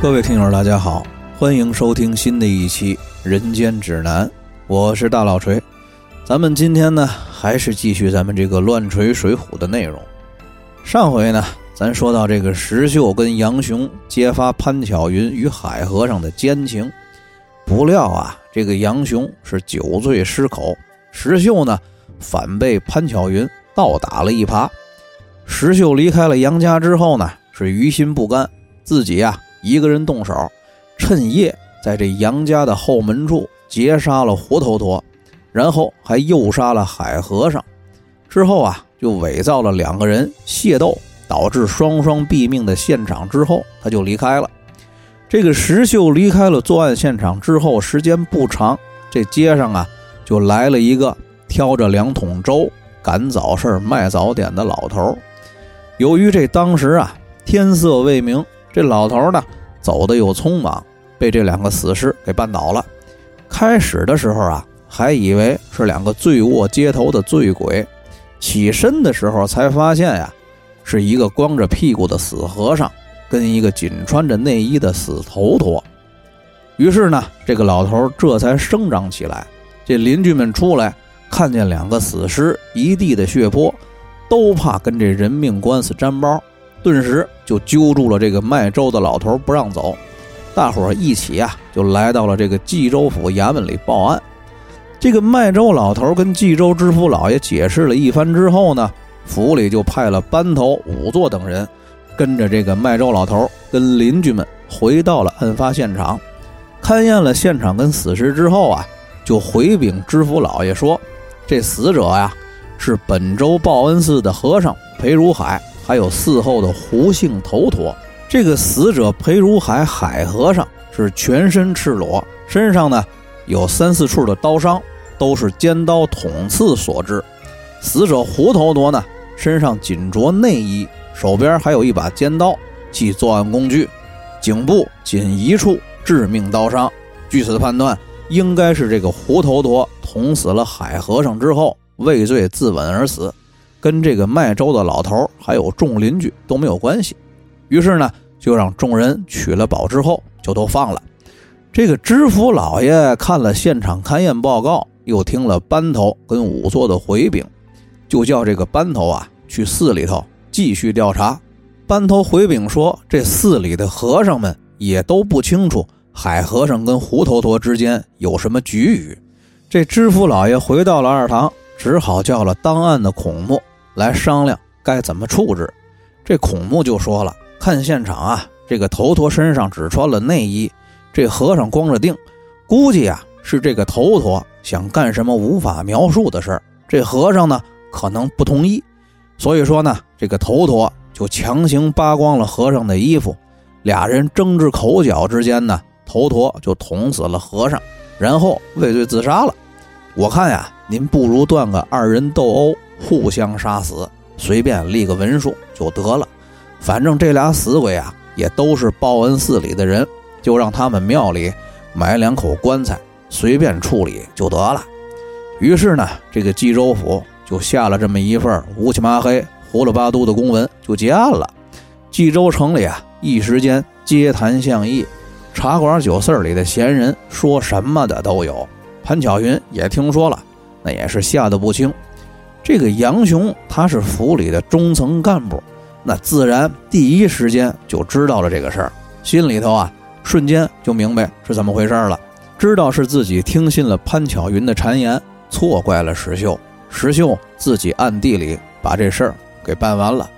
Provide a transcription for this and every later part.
各位听友，大家好，欢迎收听新的一期《人间指南》，我是大老锤。咱们今天呢，还是继续咱们这个乱锤水浒的内容。上回呢，咱说到这个石秀跟杨雄揭发潘巧云与海和尚的奸情，不料啊，这个杨雄是酒醉失口，石秀呢反被潘巧云倒打了一耙。石秀离开了杨家之后呢，是于心不甘，自己呀。一个人动手，趁夜在这杨家的后门处劫杀了胡头陀，然后还诱杀了海和尚。之后啊，就伪造了两个人械斗，导致双双毙命的现场。之后他就离开了。这个石秀离开了作案现场之后，时间不长，这街上啊就来了一个挑着两桶粥赶早市卖早点的老头。由于这当时啊天色未明。这老头呢，走的又匆忙，被这两个死尸给绊倒了。开始的时候啊，还以为是两个醉卧街头的醉鬼，起身的时候才发现呀，是一个光着屁股的死和尚，跟一个仅穿着内衣的死头陀。于是呢，这个老头这才声张起来。这邻居们出来，看见两个死尸，一地的血泊，都怕跟这人命官司沾包。顿时就揪住了这个卖粥的老头不让走，大伙儿一起啊就来到了这个冀州府衙门里报案。这个卖粥老头跟冀州知府老爷解释了一番之后呢，府里就派了班头、仵作等人，跟着这个卖粥老头跟邻居们回到了案发现场，勘验了现场跟死尸之后啊，就回禀知府老爷说，这死者呀是本州报恩寺的和尚裴如海。还有嗣后的胡姓头陀，这个死者裴如海海和尚是全身赤裸，身上呢有三四处的刀伤，都是尖刀捅刺所致。死者胡头陀呢身上仅着内衣，手边还有一把尖刀，系作案工具。颈部仅一处致命刀伤，据此判断，应该是这个胡头陀捅死了海和尚之后畏罪自刎而死。跟这个卖粥的老头还有众邻居都没有关系，于是呢，就让众人取了宝之后就都放了。这个知府老爷看了现场勘验报告，又听了班头跟仵作的回禀，就叫这个班头啊去寺里头继续调查。班头回禀说，这寺里的和尚们也都不清楚海和尚跟胡头陀之间有什么局语。这知府老爷回到了二堂，只好叫了当案的孔目。来商量该怎么处置，这孔目就说了：“看现场啊，这个头陀身上只穿了内衣，这和尚光着腚，估计啊是这个头陀想干什么无法描述的事儿。这和尚呢可能不同意，所以说呢，这个头陀就强行扒光了和尚的衣服，俩人争执口角之间呢，头陀就捅死了和尚，然后畏罪自杀了。我看呀，您不如断个二人斗殴。”互相杀死，随便立个文书就得了。反正这俩死鬼啊，也都是报恩寺里的人，就让他们庙里买两口棺材，随便处理就得了。于是呢，这个冀州府就下了这么一份乌漆麻黑、糊了八嘟的公文，就结案了。冀州城里啊，一时间街谈巷议，茶馆酒肆里的闲人说什么的都有。潘巧云也听说了，那也是吓得不轻。这个杨雄他是府里的中层干部，那自然第一时间就知道了这个事儿，心里头啊瞬间就明白是怎么回事了，知道是自己听信了潘巧云的谗言，错怪了石秀，石秀自己暗地里把这事儿给办完了。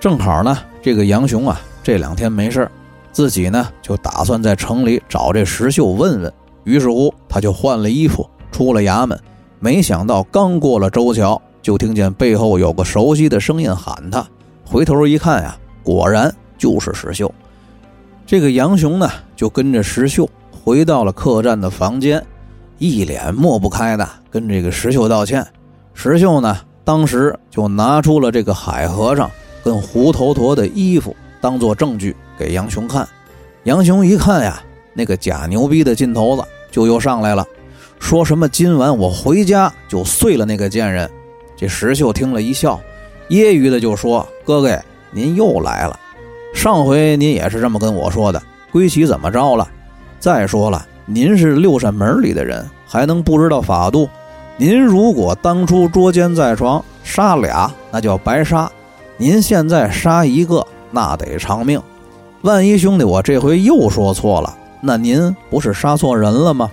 正好呢，这个杨雄啊这两天没事儿自己呢就打算在城里找这石秀问问，于是乎他就换了衣服出了衙门，没想到刚过了周桥。就听见背后有个熟悉的声音喊他，回头一看呀，果然就是石秀。这个杨雄呢，就跟着石秀回到了客栈的房间，一脸抹不开的跟这个石秀道歉。石秀呢，当时就拿出了这个海和尚跟胡头陀的衣服当做证据给杨雄看。杨雄一看呀，那个假牛逼的劲头子就又上来了，说什么今晚我回家就碎了那个贱人。石秀听了一笑，揶揄的就说：“哥哥，您又来了。上回您也是这么跟我说的，归齐怎么着了？再说了，您是六扇门里的人，还能不知道法度？您如果当初捉奸在床，杀俩那叫白杀；您现在杀一个，那得偿命。万一兄弟我这回又说错了，那您不是杀错人了吗？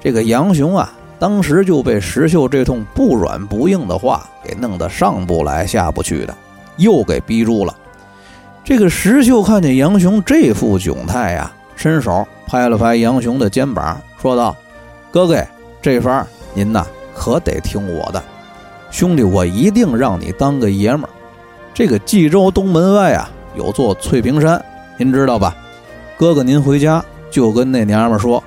这个杨雄啊，当时就被石秀这通不软不硬的话给弄得上不来下不去的，又给逼住了。这个石秀看见杨雄这副窘态呀。伸手拍了拍杨雄的肩膀，说道：“哥哥，这番您呐可得听我的，兄弟，我一定让你当个爷们儿。这个冀州东门外啊，有座翠屏山，您知道吧？哥哥，您回家就跟那娘们说，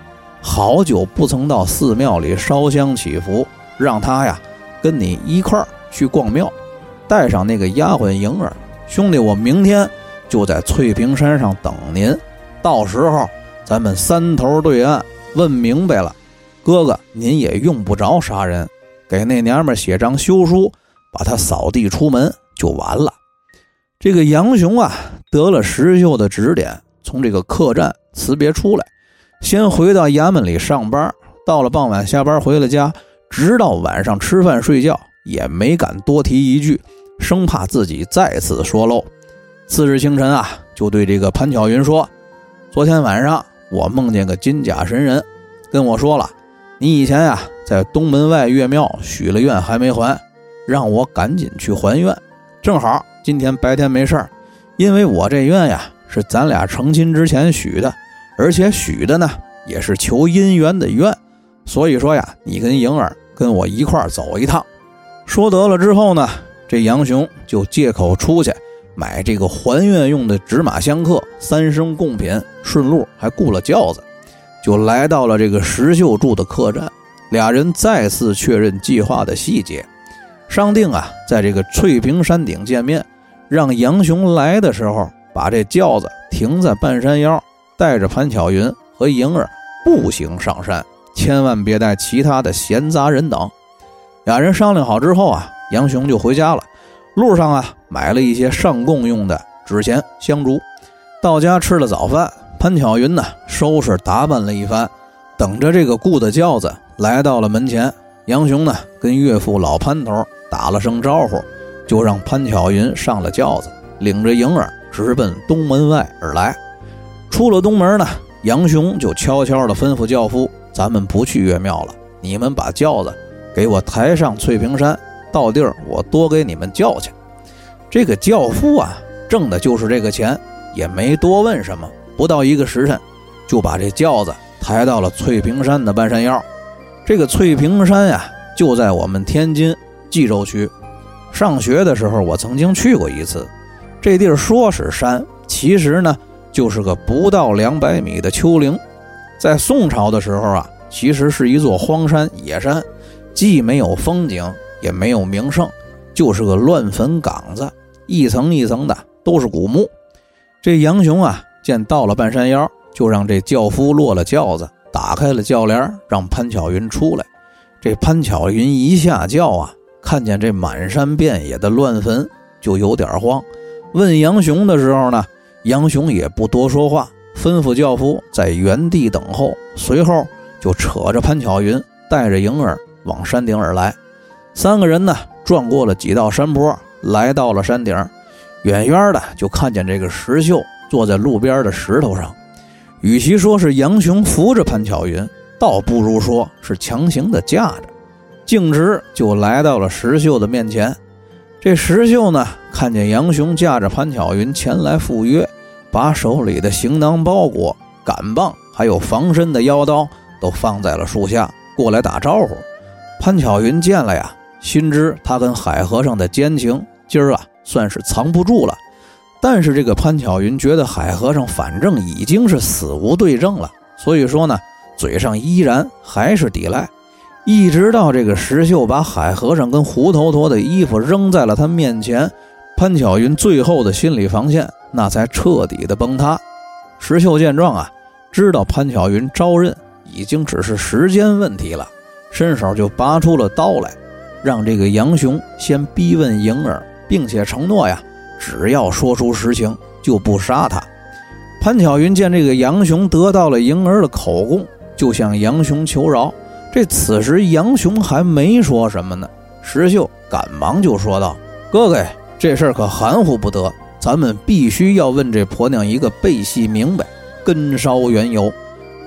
好久不曾到寺庙里烧香祈福，让他呀跟你一块儿去逛庙，带上那个丫鬟莹儿。兄弟，我明天就在翠屏山上等您。”到时候咱们三头对岸问明白了，哥哥您也用不着杀人，给那娘们写张休书，把她扫地出门就完了。这个杨雄啊，得了石秀的指点，从这个客栈辞别出来，先回到衙门里上班，到了傍晚下班回了家，直到晚上吃饭睡觉也没敢多提一句，生怕自己再次说漏。次日清晨啊，就对这个潘巧云说。昨天晚上我梦见个金甲神人，跟我说了，你以前呀在东门外岳庙许了愿还没还，让我赶紧去还愿。正好今天白天没事儿，因为我这愿呀是咱俩成亲之前许的，而且许的呢也是求姻缘的愿，所以说呀，你跟莹儿跟我一块儿走一趟。说得了之后呢，这杨雄就借口出去。买这个还愿用的纸马香客、三生贡品，顺路还雇了轿子，就来到了这个石秀住的客栈。俩人再次确认计划的细节，商定啊，在这个翠屏山顶见面。让杨雄来的时候，把这轿子停在半山腰，带着潘巧云和莹儿步行上山，千万别带其他的闲杂人等。俩人商量好之后啊，杨雄就回家了。路上啊，买了一些上供用的纸钱、香烛。到家吃了早饭，潘巧云呢收拾打扮了一番，等着这个雇的轿子来到了门前。杨雄呢跟岳父老潘头打了声招呼，就让潘巧云上了轿子，领着莹儿直奔东门外而来。出了东门呢，杨雄就悄悄地吩咐轿夫：“咱们不去岳庙了，你们把轿子给我抬上翠屏山。”到地儿，我多给你们叫去。这个轿夫啊，挣的就是这个钱，也没多问什么。不到一个时辰，就把这轿子抬到了翠屏山的半山腰。这个翠屏山呀，就在我们天津蓟州区。上学的时候，我曾经去过一次。这地儿说是山，其实呢，就是个不到两百米的丘陵。在宋朝的时候啊，其实是一座荒山野山，既没有风景。也没有名胜，就是个乱坟岗子，一层一层的都是古墓。这杨雄啊，见到了半山腰，就让这轿夫落了轿子，打开了轿帘，让潘巧云出来。这潘巧云一下轿啊，看见这满山遍野的乱坟，就有点慌。问杨雄的时候呢，杨雄也不多说话，吩咐轿夫在原地等候，随后就扯着潘巧云，带着莹儿往山顶而来。三个人呢，转过了几道山坡，来到了山顶。远远的就看见这个石秀坐在路边的石头上。与其说是杨雄扶着潘巧云，倒不如说是强行的架着。径直就来到了石秀的面前。这石秀呢，看见杨雄驾着潘巧云前来赴约，把手里的行囊包裹、杆棒还有防身的腰刀都放在了树下，过来打招呼。潘巧云见了呀。心知他跟海和尚的奸情，今儿啊算是藏不住了。但是这个潘巧云觉得海和尚反正已经是死无对证了，所以说呢，嘴上依然还是抵赖。一直到这个石秀把海和尚跟胡头陀的衣服扔在了他面前，潘巧云最后的心理防线那才彻底的崩塌。石秀见状啊，知道潘巧云招认已经只是时间问题了，伸手就拔出了刀来。让这个杨雄先逼问莹儿，并且承诺呀，只要说出实情就不杀他。潘巧云见这个杨雄得到了莹儿的口供，就向杨雄求饶。这此时杨雄还没说什么呢，石秀赶忙就说道：“哥哥，这事儿可含糊不得，咱们必须要问这婆娘一个背细明白，根烧缘由。”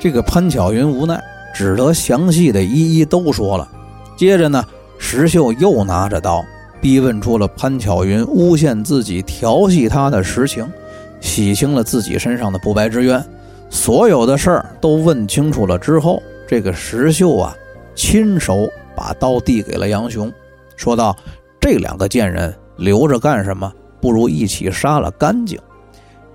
这个潘巧云无奈，只得详细的一一都说了。接着呢，石秀又拿着刀。逼问出了潘巧云诬陷自己、调戏他的实情，洗清了自己身上的不白之冤，所有的事儿都问清楚了之后，这个石秀啊，亲手把刀递给了杨雄，说道：“这两个贱人留着干什么？不如一起杀了干净。”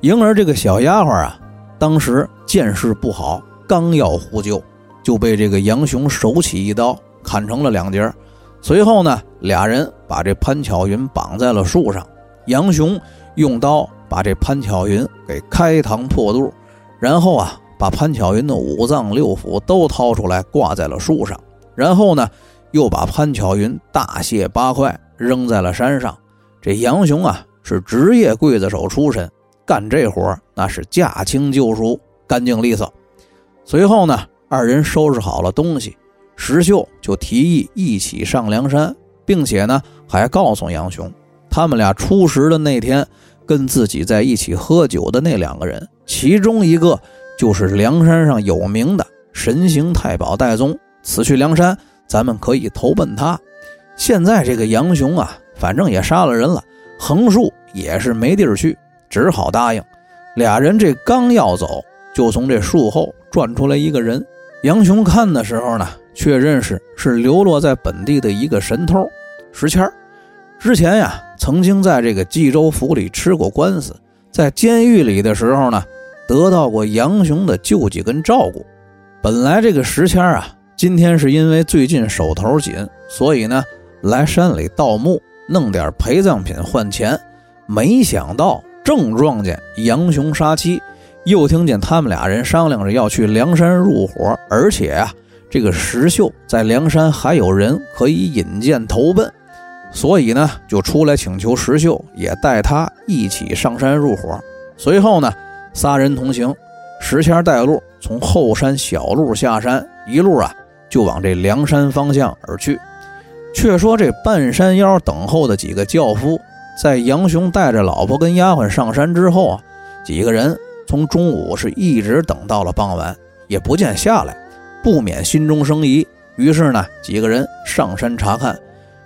莹儿这个小丫鬟啊，当时见势不好，刚要呼救，就被这个杨雄手起一刀砍成了两截随后呢，俩人把这潘巧云绑在了树上，杨雄用刀把这潘巧云给开膛破肚，然后啊，把潘巧云的五脏六腑都掏出来挂在了树上，然后呢，又把潘巧云大卸八块扔在了山上。这杨雄啊，是职业刽子手出身，干这活那是驾轻就熟，干净利索。随后呢，二人收拾好了东西。石秀就提议一起上梁山，并且呢，还告诉杨雄，他们俩初识的那天跟自己在一起喝酒的那两个人，其中一个就是梁山上有名的神行太保戴宗。此去梁山，咱们可以投奔他。现在这个杨雄啊，反正也杀了人了，横竖也是没地儿去，只好答应。俩人这刚要走，就从这树后转出来一个人。杨雄看的时候呢。却认识是流落在本地的一个神偷石谦之前呀，曾经在这个冀州府里吃过官司，在监狱里的时候呢，得到过杨雄的救济跟照顾。本来这个石谦啊，今天是因为最近手头紧，所以呢来山里盗墓，弄点陪葬品换钱。没想到正撞见杨雄杀妻，又听见他们俩人商量着要去梁山入伙，而且啊。这个石秀在梁山还有人可以引荐投奔，所以呢，就出来请求石秀也带他一起上山入伙。随后呢，仨人同行，石谦带路，从后山小路下山，一路啊就往这梁山方向而去。却说这半山腰等候的几个轿夫，在杨雄带着老婆跟丫鬟上山之后啊，几个人从中午是一直等到了傍晚，也不见下来。不免心中生疑，于是呢，几个人上山查看。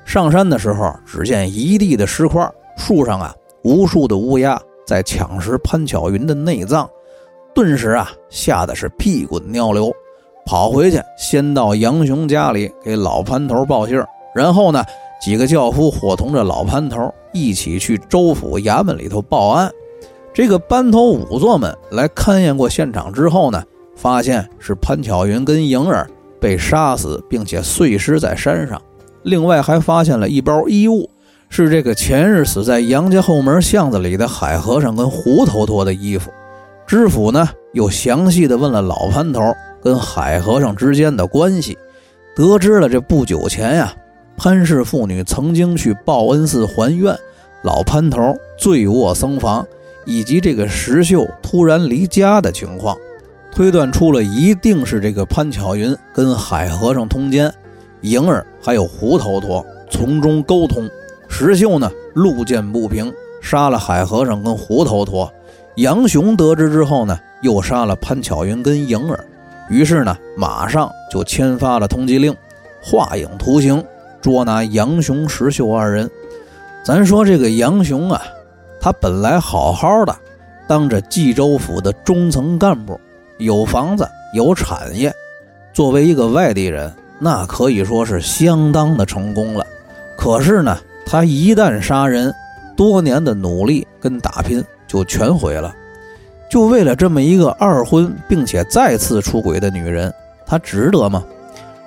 上山的时候，只见一地的石块，树上啊，无数的乌鸦在抢食潘巧云的内脏，顿时啊，吓得是屁滚尿流，跑回去先到杨雄家里给老潘头报信然后呢，几个轿夫伙同着老潘头一起去州府衙门里头报案。这个班头仵作们来勘验过现场之后呢。发现是潘巧云跟莹儿被杀死，并且碎尸在山上。另外还发现了一包衣物，是这个前日死在杨家后门巷子里的海和尚跟胡头陀的衣服。知府呢又详细的问了老潘头跟海和尚之间的关系，得知了这不久前呀，潘氏妇女曾经去报恩寺还愿，老潘头醉卧僧房，以及这个石秀突然离家的情况。推断出了一定是这个潘巧云跟海和尚通奸，莹儿还有胡头陀从中沟通。石秀呢路见不平，杀了海和尚跟胡头陀。杨雄得知之后呢，又杀了潘巧云跟莹儿。于是呢，马上就签发了通缉令，画影图形捉拿杨雄、石秀二人。咱说这个杨雄啊，他本来好好的，当着冀州府的中层干部。有房子有产业，作为一个外地人，那可以说是相当的成功了。可是呢，他一旦杀人，多年的努力跟打拼就全毁了。就为了这么一个二婚并且再次出轨的女人，他值得吗？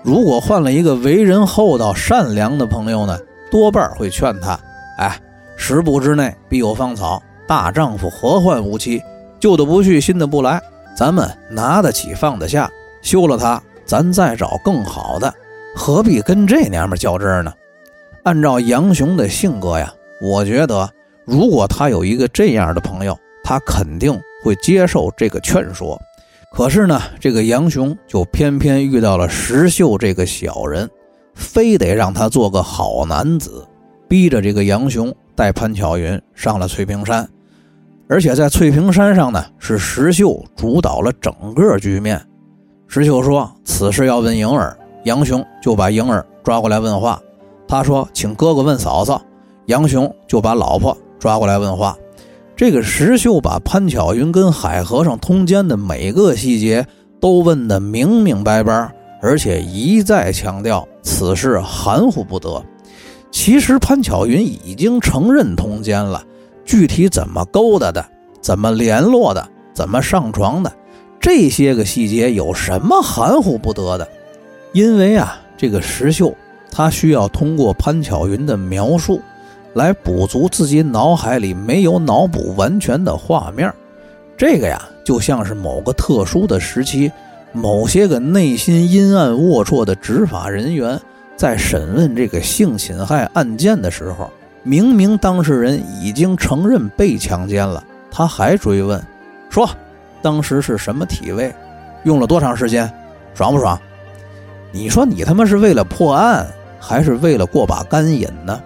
如果换了一个为人厚道善良的朋友呢，多半会劝他：哎，十步之内必有芳草，大丈夫何患无妻？旧的不去，新的不来。咱们拿得起放得下，休了他，咱再找更好的，何必跟这娘们较真呢？按照杨雄的性格呀，我觉得如果他有一个这样的朋友，他肯定会接受这个劝说。可是呢，这个杨雄就偏偏遇到了石秀这个小人，非得让他做个好男子，逼着这个杨雄带潘巧云上了翠屏山。而且在翠屏山上呢，是石秀主导了整个局面。石秀说：“此事要问莹儿。”杨雄就把莹儿抓过来问话。他说：“请哥哥问嫂嫂。”杨雄就把老婆抓过来问话。这个石秀把潘巧云跟海和尚通奸的每个细节都问得明明白白，而且一再强调此事含糊不得。其实潘巧云已经承认通奸了。具体怎么勾搭的，怎么联络的，怎么上床的，这些个细节有什么含糊不得的？因为啊，这个石秀他需要通过潘巧云的描述，来补足自己脑海里没有脑补完全的画面。这个呀，就像是某个特殊的时期，某些个内心阴暗龌龊的执法人员在审问这个性侵害案件的时候。明明当事人已经承认被强奸了，他还追问，说当时是什么体位，用了多长时间，爽不爽？你说你他妈是为了破案，还是为了过把干瘾呢？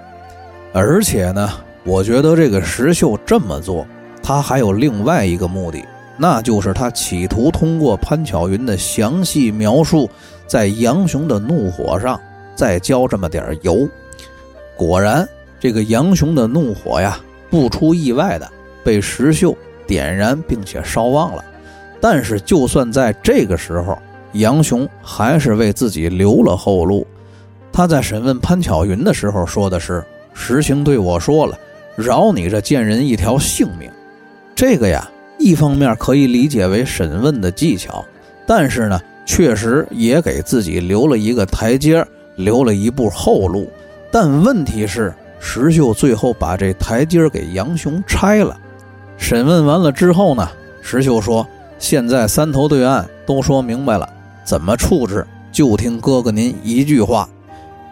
而且呢，我觉得这个石秀这么做，他还有另外一个目的，那就是他企图通过潘巧云的详细描述，在杨雄的怒火上再浇这么点油。果然。这个杨雄的怒火呀，不出意外的被石秀点燃并且烧旺了。但是，就算在这个时候，杨雄还是为自己留了后路。他在审问潘巧云的时候说的是：“石行对我说了，饶你这贱人一条性命。”这个呀，一方面可以理解为审问的技巧，但是呢，确实也给自己留了一个台阶，留了一步后路。但问题是。石秀最后把这台阶给杨雄拆了。审问完了之后呢，石秀说：“现在三头对岸都说明白了，怎么处置就听哥哥您一句话。”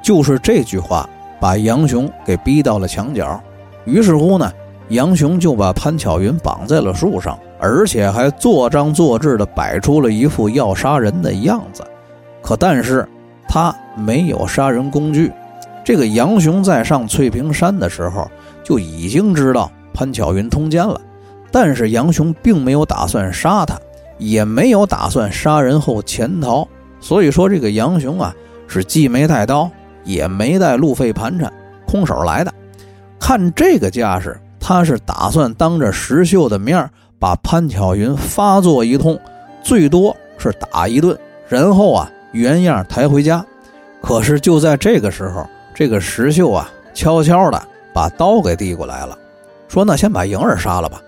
就是这句话把杨雄给逼到了墙角。于是乎呢，杨雄就把潘巧云绑在了树上，而且还做张做智的摆出了一副要杀人的样子。可但是他没有杀人工具。这个杨雄在上翠屏山的时候就已经知道潘巧云通奸了，但是杨雄并没有打算杀他，也没有打算杀人后潜逃。所以说，这个杨雄啊是既没带刀，也没带路费盘缠，空手来的。看这个架势，他是打算当着石秀的面把潘巧云发作一通，最多是打一顿，然后啊原样抬回家。可是就在这个时候。这个石秀啊，悄悄的把刀给递过来了，说：“那先把莹儿杀了吧。”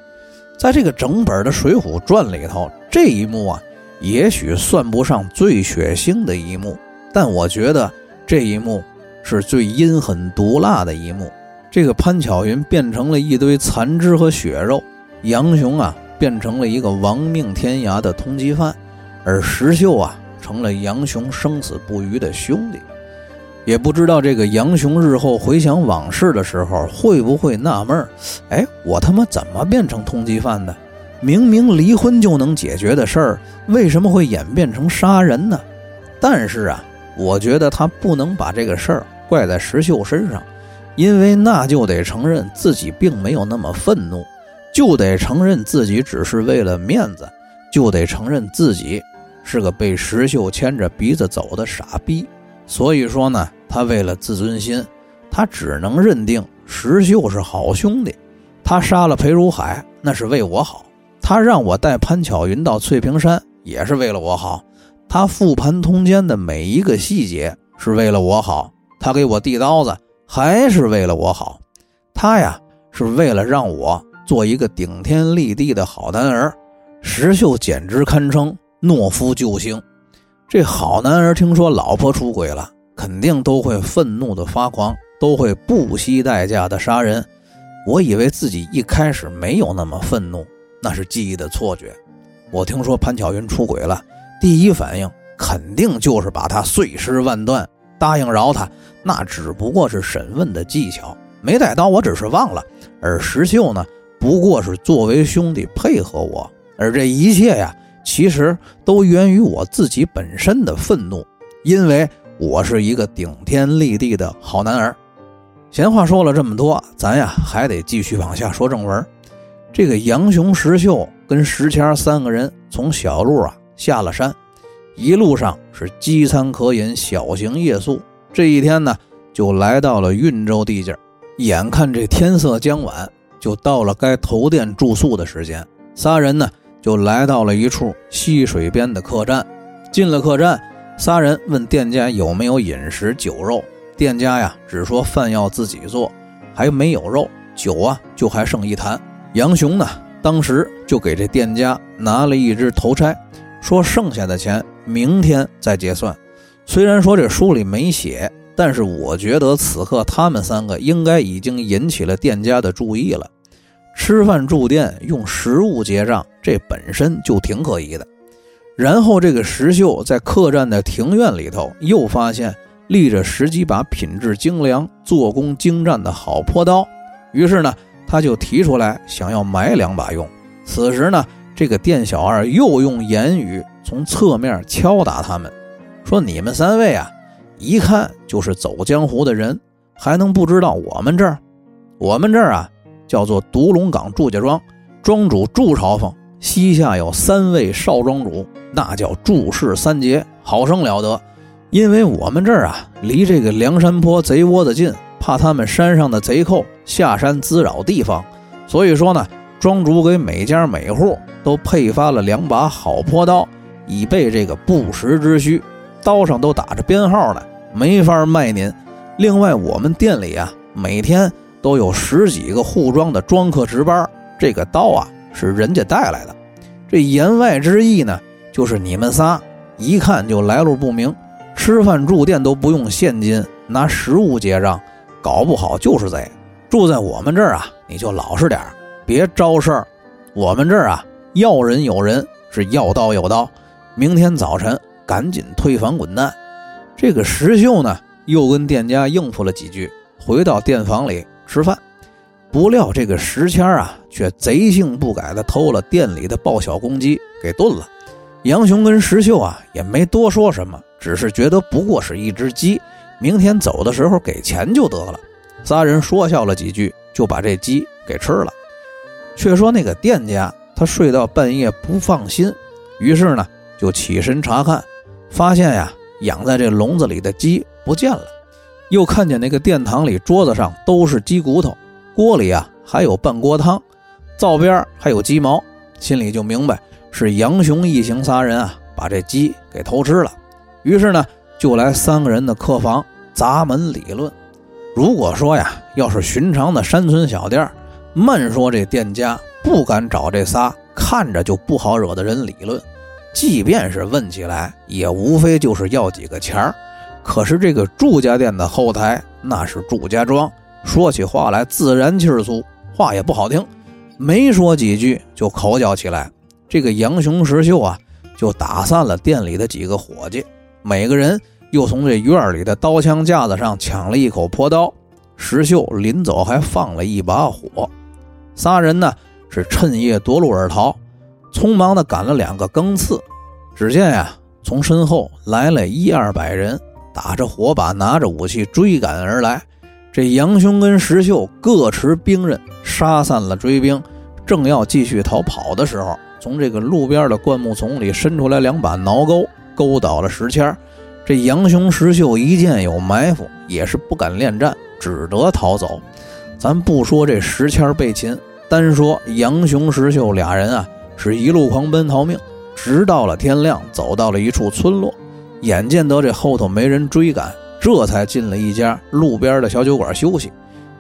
在这个整本的《水浒传》里头，这一幕啊，也许算不上最血腥的一幕，但我觉得这一幕是最阴狠毒辣的一幕。这个潘巧云变成了一堆残肢和血肉，杨雄啊变成了一个亡命天涯的通缉犯，而石秀啊成了杨雄生死不渝的兄弟。也不知道这个杨雄日后回想往事的时候，会不会纳闷儿？哎，我他妈怎么变成通缉犯的？明明离婚就能解决的事儿，为什么会演变成杀人呢？但是啊，我觉得他不能把这个事儿怪在石秀身上，因为那就得承认自己并没有那么愤怒，就得承认自己只是为了面子，就得承认自己是个被石秀牵着鼻子走的傻逼。所以说呢，他为了自尊心，他只能认定石秀是好兄弟。他杀了裴如海，那是为我好；他让我带潘巧云到翠屏山，也是为了我好；他复盘通奸的每一个细节，是为了我好；他给我递刀子，还是为了我好。他呀，是为了让我做一个顶天立地的好男儿。石秀简直堪称懦夫救星。这好男儿听说老婆出轨了，肯定都会愤怒的发狂，都会不惜代价的杀人。我以为自己一开始没有那么愤怒，那是记忆的错觉。我听说潘巧云出轨了，第一反应肯定就是把他碎尸万段。答应饶他，那只不过是审问的技巧，没带刀，我只是忘了。而石秀呢，不过是作为兄弟配合我，而这一切呀，其实都源于我自己本身的愤怒，因为我是一个顶天立地的好男儿。闲话说了这么多，咱呀还得继续往下说正文。这个杨雄、石秀跟石谦三个人从小路啊下了山，一路上是饥餐渴饮，小行夜宿。这一天呢，就来到了运州地界。眼看这天色将晚，就到了该投店住宿的时间。仨人呢，就来到了一处溪水边的客栈。进了客栈，仨人问店家有没有饮食酒肉。店家呀，只说饭要自己做，还没有肉，酒啊就还剩一坛。杨雄呢，当时就给这店家拿了一只头钗，说剩下的钱明天再结算。虽然说这书里没写。但是我觉得此刻他们三个应该已经引起了店家的注意了。吃饭住店用实物结账，这本身就挺可疑的。然后这个石秀在客栈的庭院里头又发现立着十几把品质精良、做工精湛的好坡刀，于是呢，他就提出来想要买两把用。此时呢，这个店小二又用言语从侧面敲打他们，说：“你们三位啊。”一看就是走江湖的人，还能不知道我们这儿？我们这儿啊，叫做独龙岗祝家庄，庄主祝朝奉，膝下有三位少庄主，那叫祝氏三杰，好生了得。因为我们这儿啊，离这个梁山坡贼窝子近，怕他们山上的贼寇下山滋扰地方，所以说呢，庄主给每家每户都配发了两把好坡刀，以备这个不时之需。刀上都打着编号呢。没法卖您。另外，我们店里啊，每天都有十几个护庄的庄客值班。这个刀啊，是人家带来的。这言外之意呢，就是你们仨一看就来路不明，吃饭住店都不用现金，拿实物结账，搞不好就是贼。住在我们这儿啊，你就老实点别招事儿。我们这儿啊，要人有人，是要刀有刀。明天早晨赶紧退房滚蛋。这个石秀呢，又跟店家应付了几句，回到店房里吃饭。不料这个石谦啊，却贼性不改的偷了店里的爆小公鸡给炖了。杨雄跟石秀啊，也没多说什么，只是觉得不过是一只鸡，明天走的时候给钱就得了。仨人说笑了几句，就把这鸡给吃了。却说那个店家，他睡到半夜不放心，于是呢，就起身查看，发现呀。养在这笼子里的鸡不见了，又看见那个殿堂里桌子上都是鸡骨头，锅里啊还有半锅汤，灶边还有鸡毛，心里就明白是杨雄一行仨人啊把这鸡给偷吃了。于是呢，就来三个人的客房砸门理论。如果说呀，要是寻常的山村小店儿，慢说这店家不敢找这仨看着就不好惹的人理论。即便是问起来，也无非就是要几个钱儿。可是这个祝家店的后台，那是祝家庄，说起话来自然气儿粗，话也不好听。没说几句就口角起来。这个杨雄、石秀啊，就打散了店里的几个伙计，每个人又从这院里的刀枪架子上抢了一口破刀。石秀临走还放了一把火。仨人呢是趁夜夺路而逃。匆忙地赶了两个更次，只见呀，从身后来了一二百人，打着火把，拿着武器追赶而来。这杨雄跟石秀各持兵刃，杀散了追兵。正要继续逃跑的时候，从这个路边的灌木丛里伸出来两把挠钩，勾倒了石谦。这杨雄、石秀一见有埋伏，也是不敢恋战，只得逃走。咱不说这石谦被擒，单说杨雄、石秀俩人啊。是一路狂奔逃命，直到了天亮，走到了一处村落，眼见得这后头没人追赶，这才进了一家路边的小酒馆休息，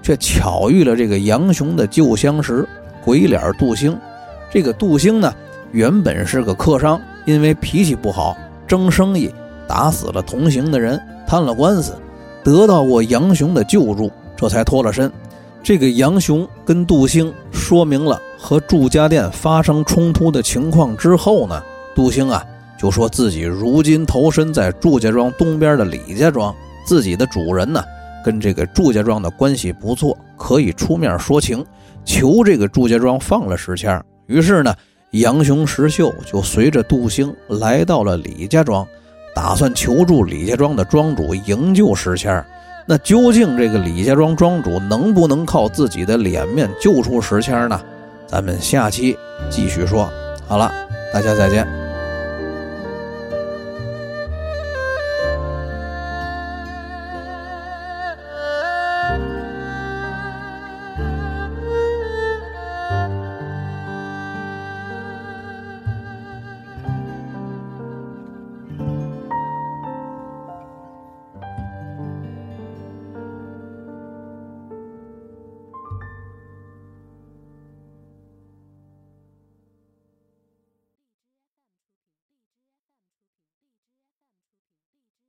却巧遇了这个杨雄的旧相识鬼脸杜兴。这个杜兴呢，原本是个客商，因为脾气不好，争生意打死了同行的人，摊了官司，得到过杨雄的救助，这才脱了身。这个杨雄跟杜兴说明了和祝家店发生冲突的情况之后呢，杜兴啊就说自己如今投身在祝家庄东边的李家庄，自己的主人呢跟这个祝家庄的关系不错，可以出面说情，求这个祝家庄放了石谦。于是呢，杨雄、石秀就随着杜兴来到了李家庄，打算求助李家庄的庄主营救石谦那究竟这个李家庄庄主能不能靠自己的脸面救出时迁呢？咱们下期继续说。好了，大家再见。